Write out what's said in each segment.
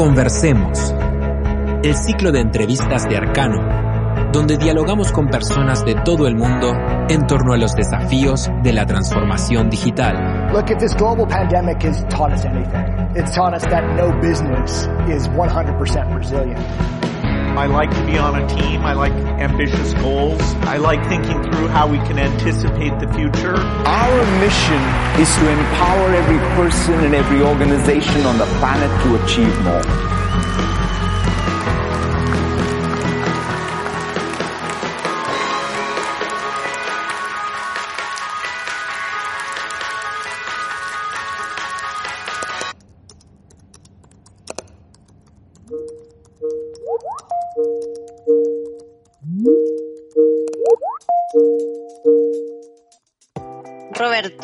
Conversemos. El ciclo de entrevistas de Arcano, donde dialogamos con personas de todo el mundo en torno a los desafíos de la transformación digital. Look, if this global pandemic has taught us anything, it's taught us that no business is 100% resilient. I like to be on a team. I like ambitious goals. I like thinking through how we can anticipate the future. Our mission is to empower every person and every organization on the planet to achieve more.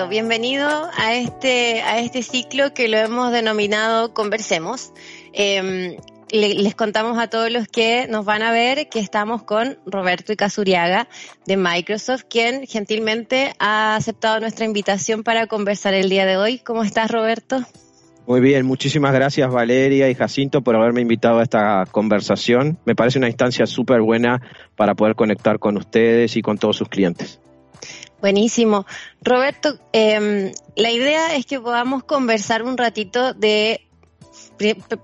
Bienvenido a este, a este ciclo que lo hemos denominado Conversemos. Em, les contamos a todos los que nos van a ver que estamos con Roberto Icazuriaga de Microsoft, quien gentilmente ha aceptado nuestra invitación para conversar el día de hoy. ¿Cómo estás, Roberto? Muy bien, muchísimas gracias Valeria y Jacinto por haberme invitado a esta conversación. Me parece una instancia súper buena para poder conectar con ustedes y con todos sus clientes. Buenísimo. Roberto, em, la idea es que podamos conversar un ratito de,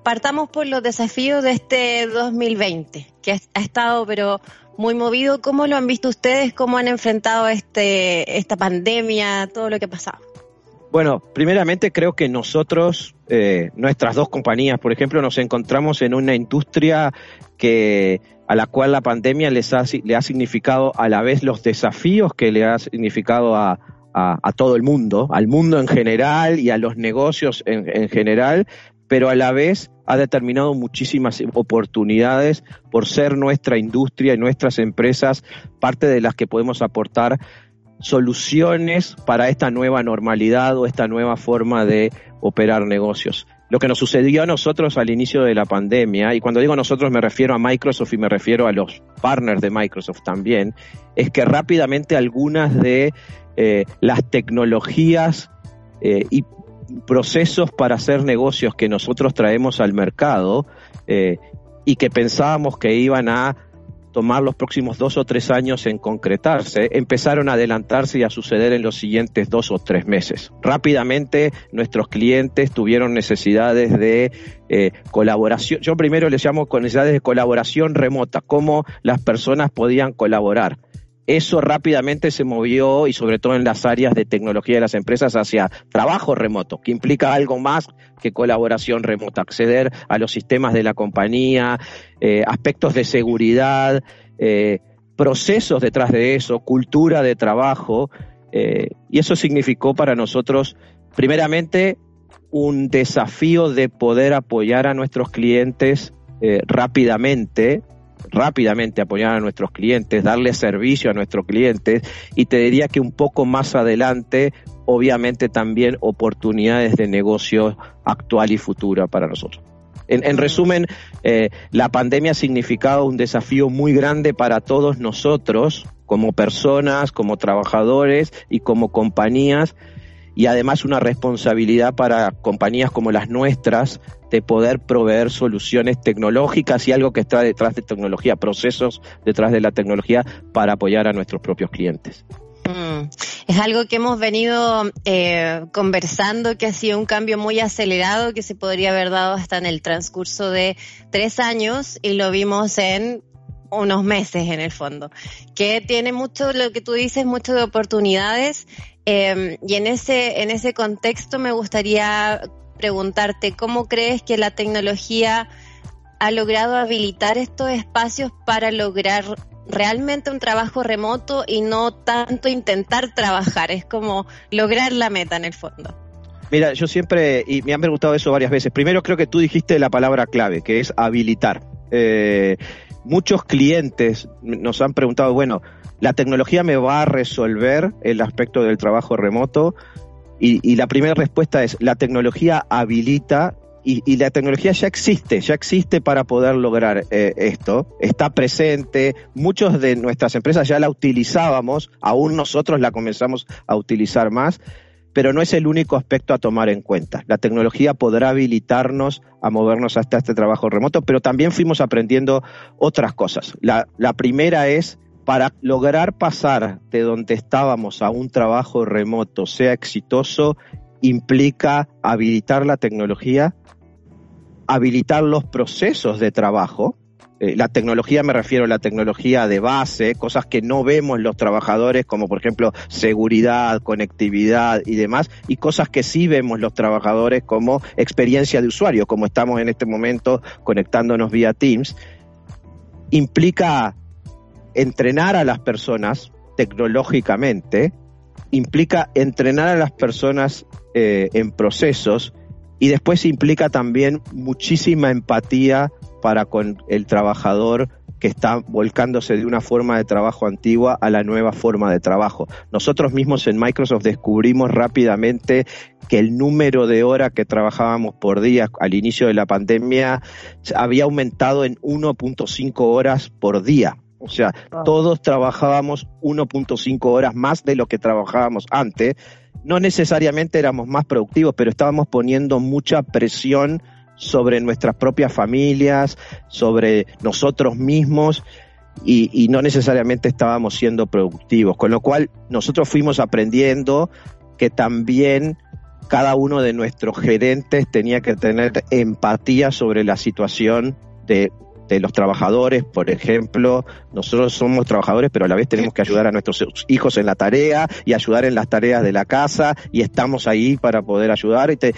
partamos por los desafíos de este 2020, que ha estado pero muy movido. ¿Cómo lo han visto ustedes? ¿Cómo han enfrentado este, esta pandemia, todo lo que ha pasado? Bueno, primeramente creo que nosotros, eh, nuestras dos compañías, por ejemplo, nos encontramos en una industria que a la cual la pandemia les ha, le ha significado a la vez los desafíos que le ha significado a, todo el mundo, al mundo en general y a los negocios en, general, pero a la vez ha determinado muchísimas oportunidades por ser nuestra industria y nuestras empresas parte de las que podemos aportar soluciones para esta nueva normalidad o esta nueva forma de operar negocios. Lo que nos sucedió a nosotros al inicio de la pandemia, y cuando digo nosotros me refiero a Microsoft y me refiero a los partners de Microsoft también, es que rápidamente algunas de eh, las tecnologías eh, y procesos para hacer negocios que nosotros traemos al mercado eh, y que pensábamos que iban a tomar los próximos dos o tres años en concretarse, empezaron a adelantarse y a suceder en los siguientes dos o tres meses. Rápidamente nuestros clientes tuvieron necesidades de eh, colaboración, yo primero les llamo necesidades de colaboración remota, cómo las personas podían colaborar. Eso rápidamente se movió y sobre todo en las áreas de tecnología de las empresas hacia trabajo remoto, que implica algo más que colaboración remota, acceder a los sistemas de la compañía, eh, aspectos de seguridad, eh, procesos detrás de eso, cultura de trabajo, eh, y eso significó para nosotros, primeramente, un desafío de poder apoyar a nuestros clientes rápidamente, rápidamente apoyar a nuestros clientes, darle servicio a nuestros clientes y te diría que un poco más adelante, obviamente también oportunidades de negocio actual y futura para nosotros. En, resumen, eh, la pandemia ha significado un desafío muy grande para todos nosotros, como personas, como trabajadores y como compañías, y además una responsabilidad para compañías como las nuestras de poder proveer soluciones tecnológicas y algo que está detrás de tecnología, procesos detrás de la tecnología para apoyar a nuestros propios clientes. Mm. Es algo que hemos venido eh, conversando, que ha sido un cambio muy acelerado, que se podría haber dado hasta en el transcurso de tres años y lo vimos en unos meses en el fondo, que tiene mucho, lo que tú dices, mucho de oportunidades Em, y en ese, en ese contexto me gustaría preguntarte, ¿cómo crees que la tecnología ha logrado habilitar estos espacios para lograr realmente un trabajo remoto y no tanto intentar trabajar? Es como lograr la meta en el fondo. Mira, yo siempre, y me han preguntado eso varias veces, primero creo que tú dijiste la palabra clave, que es habilitar. Eh, muchos clientes nos han preguntado, bueno, la tecnología me va a resolver el aspecto del trabajo remoto y, la primera respuesta es la tecnología habilita y, la tecnología ya existe, ya existe para poder lograr eh, esto, está presente, muchos de nuestras empresas ya la utilizábamos, aún nosotros la comenzamos a utilizar más, pero no es el único aspecto a tomar en cuenta. La tecnología podrá habilitarnos a movernos hasta este trabajo remoto, pero también fuimos aprendiendo otras cosas. La primera es para lograr pasar de donde estábamos a un trabajo remoto sea exitoso, implica habilitar la tecnología, habilitar los procesos de trabajo, eh, la tecnología me refiero a la tecnología de base, cosas que no vemos los trabajadores, como por ejemplo seguridad, conectividad y demás, y cosas que sí vemos los trabajadores como experiencia de usuario, como estamos en este momento conectándonos vía Teams, implica entrenar a las personas tecnológicamente, implica entrenar a las personas eh, en procesos y después implica también muchísima empatía para con el trabajador que está volcándose de una forma de trabajo antigua a la nueva forma de trabajo. Nosotros mismos en Microsoft descubrimos rápidamente que el número de horas que trabajábamos por día al inicio de la pandemia había aumentado en 1.5 horas por día. O sea, todos trabajábamos 1.5 horas más de lo que trabajábamos antes. No necesariamente éramos más productivos, pero estábamos poniendo mucha presión sobre nuestras propias familias, sobre nosotros mismos y, no necesariamente estábamos siendo productivos. Con lo cual nosotros fuimos aprendiendo que también cada uno de nuestros gerentes tenía que tener empatía sobre la situación de, de, los trabajadores, por ejemplo, nosotros somos trabajadores, pero a la vez tenemos que ayudar a nuestros hijos en la tarea y ayudar en las tareas de la casa y estamos ahí para poder ayudar. Y te,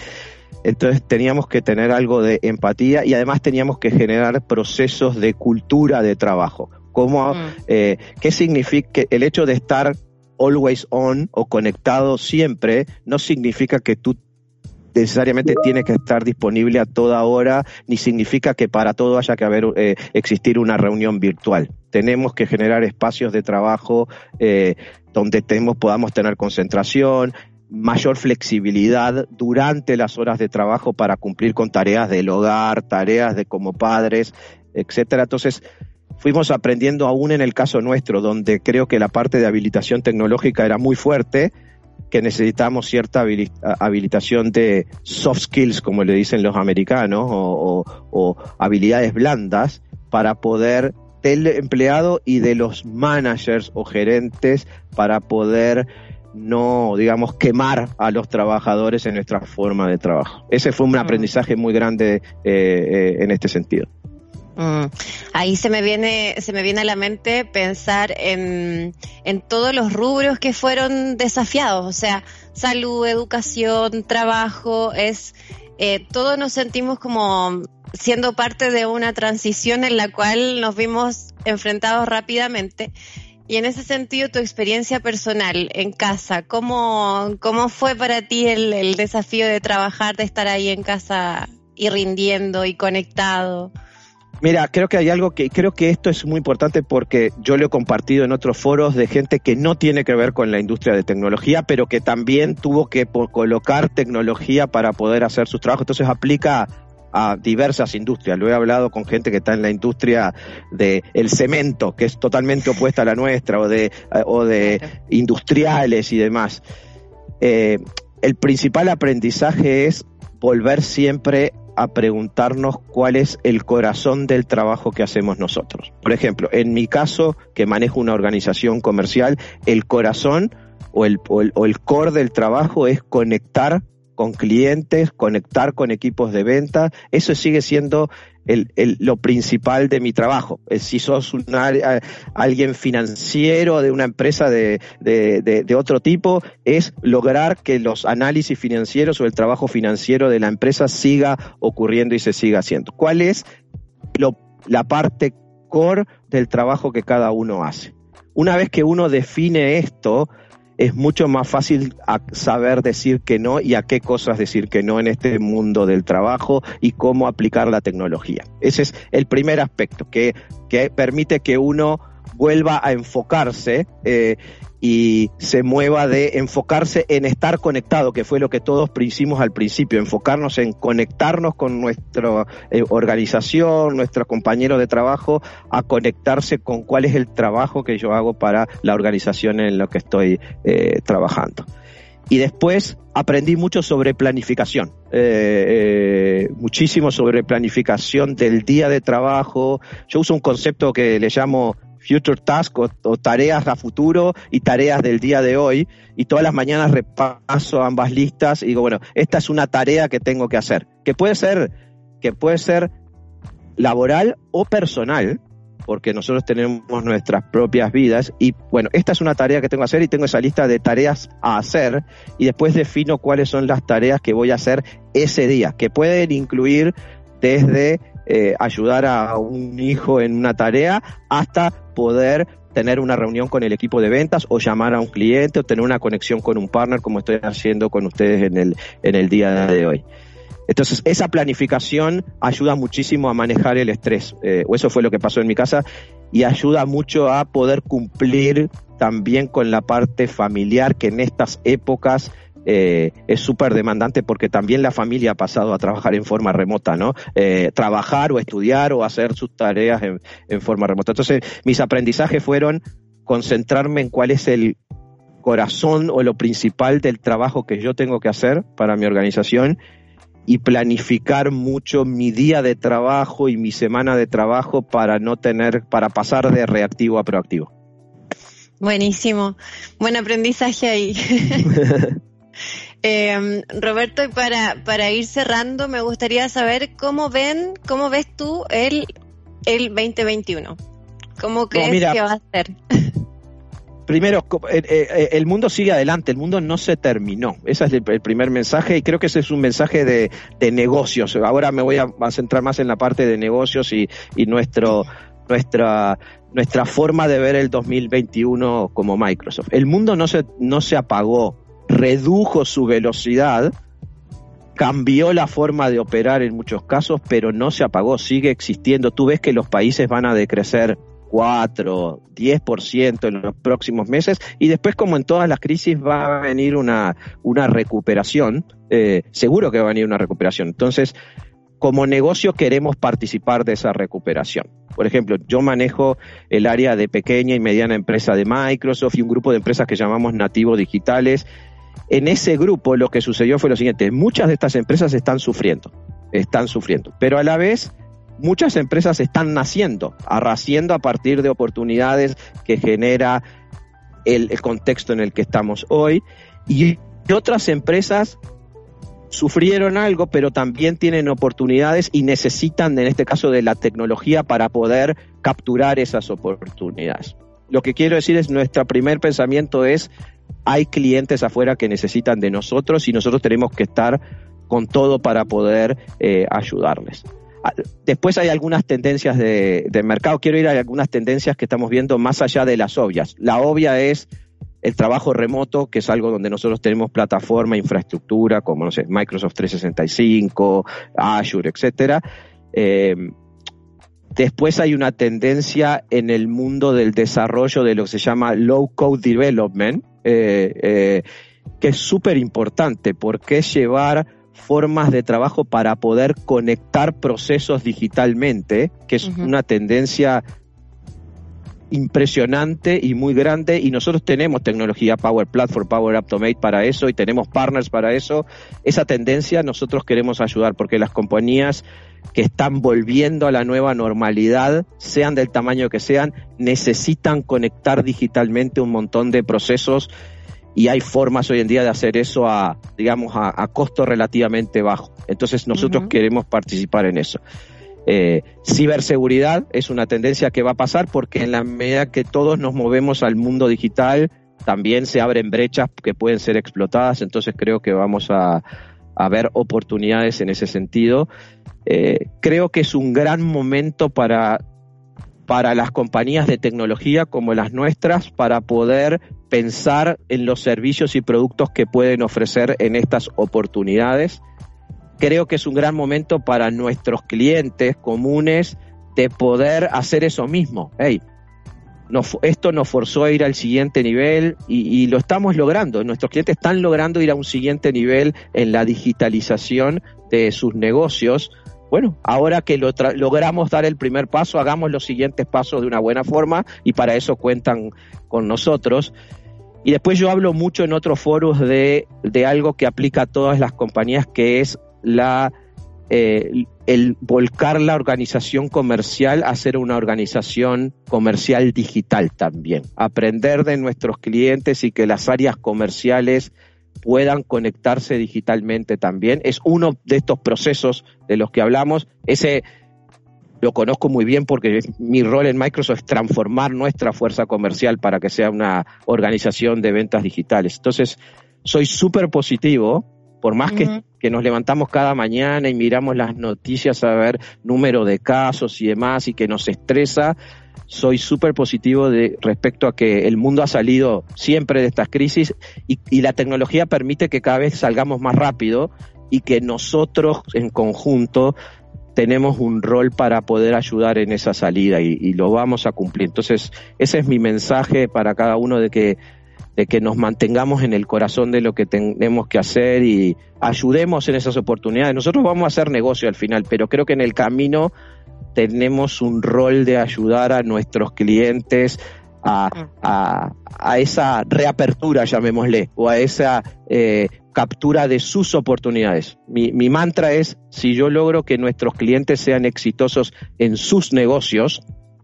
entonces teníamos que tener algo de empatía y además teníamos que generar procesos de cultura de trabajo. ¿Cómo, mm. eh, ¿Qué significa el hecho de estar always on o conectado siempre? No significa que tú necesariamente tienes que estar disponible a toda hora, ni significa que para todo haya que haber eh, existir una reunión virtual. Tenemos que generar espacios de trabajo eh, donde tenemos, podamos tener concentración, mayor flexibilidad durante las horas de trabajo para cumplir con tareas del hogar, tareas de como padres, etcétera. Entonces, fuimos aprendiendo aún en el caso nuestro, donde creo que la parte de habilitación tecnológica era muy fuerte, que necesitamos cierta habilitación de soft skills, como le dicen los americanos, o, o habilidades blandas para poder del empleado y de los managers o gerentes para poder no, digamos, quemar a los trabajadores en nuestra forma de trabajo. Ese fue un mm. aprendizaje muy grande eh, eh, en este sentido. Mm. Ahí se me viene, se me viene a la mente pensar en, en todos los rubros que fueron desafiados, o sea, salud, educación, trabajo, es eh, todos nos sentimos como siendo parte de una transición en la cual nos vimos enfrentados rápidamente y en ese sentido, tu experiencia personal en casa, ¿cómo, cómo fue para ti el, desafío de trabajar, de estar ahí en casa y rindiendo y conectado? Mira, creo que hay algo que creo que esto es muy importante porque yo lo he compartido en otros foros de gente que no tiene que ver con la industria de tecnología, pero que también tuvo que colocar tecnología para poder hacer sus trabajos. Entonces aplica a diversas industrias. Lo he hablado con gente que está en la industria del el cemento, que es totalmente opuesta a la nuestra, o de, o de industriales y demás. Eh, el principal aprendizaje es volver siempre a preguntarnos cuál es el corazón del trabajo que hacemos nosotros. Por ejemplo, en mi caso, que manejo una organización comercial, el corazón o el, o el core del trabajo es conectar con clientes, conectar con equipos de venta, eso sigue siendo el, lo principal de mi trabajo. Eh, si sos un, alguien financiero de una empresa de, de, otro tipo, es lograr que los análisis financieros o el trabajo financiero de la empresa siga ocurriendo y se siga haciendo. ¿Cuál es lo, la parte core del trabajo que cada uno hace? Una vez que uno define esto, es mucho más fácil saber decir que no y a qué cosas decir que no en este mundo del trabajo y cómo aplicar la tecnología. Ese es el primer aspecto que, que permite que uno vuelva a enfocarse eh, y se mueva de enfocarse en estar conectado, que fue lo que todos hicimos al principio, enfocarnos en conectarnos con nuestra eh, organización, nuestros compañeros de trabajo, a conectarse con cuál es el trabajo que yo hago para la organización en la que estoy eh, trabajando. Y después aprendí mucho sobre planificación, muchísimo sobre planificación del día de trabajo. Yo uso un concepto que le llamo future task o, o, tareas a futuro y tareas del día de hoy. Y todas las mañanas repaso ambas listas y digo, bueno, esta es una tarea que tengo que hacer, que puede ser, que puede ser laboral o personal, porque nosotros tenemos nuestras propias vidas y bueno, esta es una tarea que tengo que hacer y tengo esa lista de tareas a hacer y después defino cuáles son las tareas que voy a hacer ese día, que pueden incluir desde eh, ayudar a un hijo en una tarea hasta poder tener una reunión con el equipo de ventas o llamar a un cliente o tener una conexión con un partner como estoy haciendo con ustedes en el, en el día de hoy. Entonces, esa planificación ayuda muchísimo a manejar el estrés, eh, o eso fue lo que pasó en mi casa, y ayuda mucho a poder cumplir también con la parte familiar que en estas épocas eh, es súper demandante porque también la familia ha pasado a trabajar en forma remota, ¿no? Eh, trabajar o estudiar o hacer sus tareas en, en forma remota. Entonces, mis aprendizajes fueron concentrarme en cuál es el corazón o lo principal del trabajo que yo tengo que hacer para mi organización y planificar mucho mi día de trabajo y mi semana de trabajo para no tener, para pasar de reactivo a proactivo. Buenísimo, buen aprendizaje ahí. eh, Roberto, y para, para ir cerrando, me gustaría saber cómo ven, cómo ves tú el, el 2021. ¿Cómo crees no, mira, que va a ser? primero, el mundo sigue adelante, el mundo no se terminó. Ese es el primer mensaje y creo que ese es un mensaje de, de negocios. Ahora me voy a, a, centrar más en la parte de negocios y, y nuestro, nuestra, nuestra forma de ver el 2021 como Microsoft. El mundo no se, no se apagó, redujo su velocidad, cambió la forma de operar en muchos casos, pero no se apagó, sigue existiendo. Tú ves que los países van a decrecer 4, 10% en los próximos meses y después como en todas las crisis va a venir una, una recuperación, eh, seguro que va a venir una recuperación. Entonces, como negocio queremos participar de esa recuperación. Por ejemplo, yo manejo el área de pequeña y mediana empresa de Microsoft y un grupo de empresas que llamamos nativos digitales. En ese grupo lo que sucedió fue lo siguiente, muchas de estas empresas están sufriendo, están sufriendo, pero a la vez muchas empresas están naciendo, arraciendo a partir de oportunidades que genera el, el contexto en el que estamos hoy y otras empresas sufrieron algo, pero también tienen oportunidades y necesitan, en este caso, de la tecnología para poder capturar esas oportunidades. Lo que quiero decir es, nuestro primer pensamiento es, hay clientes afuera que necesitan de nosotros y nosotros tenemos que estar con todo para poder eh, ayudarles. Después hay algunas tendencias de, de, mercado. Quiero ir a algunas tendencias que estamos viendo más allá de las obvias. La obvia es el trabajo remoto, que es algo donde nosotros tenemos plataforma, infraestructura, como no sé, Microsoft 365, Azure, etcétera. Eh, después hay una tendencia en el mundo del desarrollo de lo que se llama low code development, eh, eh, que es súper importante porque es llevar formas de trabajo para poder conectar procesos digitalmente, que es uh -huh. una tendencia impresionante y muy grande y nosotros tenemos tecnología Power Platform, Power Automate para eso y tenemos partners para eso. Esa tendencia nosotros queremos ayudar porque las compañías que están volviendo a la nueva normalidad, sean del tamaño que sean, necesitan conectar digitalmente un montón de procesos y hay formas hoy en día de hacer eso a, digamos, a, a costo relativamente bajo. Entonces nosotros uh -huh. queremos participar en eso. Eh, ciberseguridad es una tendencia que va a pasar porque en la medida que todos nos movemos al mundo digital, también se abren brechas que pueden ser explotadas, entonces creo que vamos a, a ver oportunidades en ese sentido. Eh, creo que es un gran momento para, para las compañías de tecnología como las nuestras para poder pensar en los servicios y productos que pueden ofrecer en estas oportunidades creo que es un gran momento para nuestros clientes comunes de poder hacer eso mismo. Hey, esto nos forzó a ir al siguiente nivel y, lo estamos logrando. Nuestros clientes están logrando ir a un siguiente nivel en la digitalización de sus negocios. Bueno, ahora que lo logramos dar el primer paso, hagamos los siguientes pasos de una buena forma y para eso cuentan con nosotros. Y después yo hablo mucho en otros foros de, de algo que aplica a todas las compañías, que es la eh, el volcar la organización comercial a ser una organización comercial digital también. Aprender de nuestros clientes y que las áreas comerciales puedan conectarse digitalmente también. Es uno de estos procesos de los que hablamos. Ese lo conozco muy bien porque mi rol en Microsoft es transformar nuestra fuerza comercial para que sea una organización de ventas digitales. Entonces, soy súper positivo por más que, que, nos levantamos cada mañana y miramos las noticias a ver número de casos y demás y que nos estresa, soy súper positivo de, respecto a que el mundo ha salido siempre de estas crisis y, y la tecnología permite que cada vez salgamos más rápido y que nosotros en conjunto tenemos un rol para poder ayudar en esa salida y, y, lo vamos a cumplir. Entonces, ese es mi mensaje para cada uno de que de que nos mantengamos en el corazón de lo que tenemos que hacer y ayudemos en esas oportunidades. Nosotros vamos a hacer negocio al final, pero creo que en el camino tenemos un rol de ayudar a nuestros clientes a, a, esa reapertura, llamémosle, o a esa eh, captura de sus oportunidades. Mi, mi mantra es, si yo logro que nuestros clientes sean exitosos en sus negocios,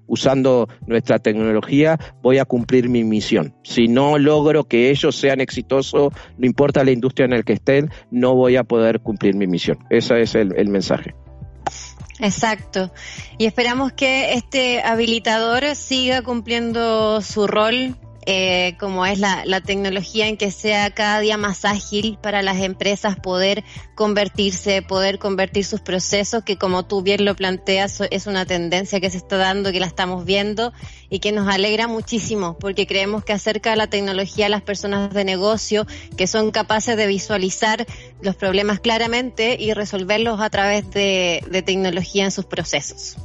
usando nuestra tecnología, voy a cumplir mi misión. Si no logro que ellos sean exitosos, no importa la industria en la que estén, no voy a poder cumplir mi misión. Ese es el, el mensaje. Exacto. Y esperamos que este habilitador siga cumpliendo su rol eh, como es la, la, tecnología en que sea cada día más ágil para las empresas poder convertirse, poder convertir sus procesos, que como tú bien lo planteas, es una tendencia que se está dando, que la estamos viendo y que nos alegra muchísimo, porque creemos que acerca la tecnología a las personas de negocio que son capaces de visualizar los problemas claramente y resolverlos a través de, de tecnología en sus procesos.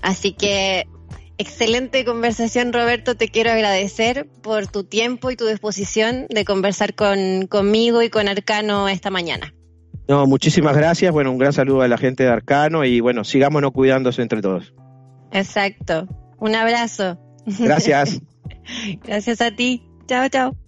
Así que Excelente conversación, Roberto. Te quiero agradecer por tu tiempo y tu disposición de conversar con, conmigo y con Arcano esta mañana. No, muchísimas gracias. Bueno, un gran saludo a la gente de Arcano y bueno, sigámonos cuidándose entre todos. Exacto. Un abrazo. Gracias. gracias a ti. Chao, chao.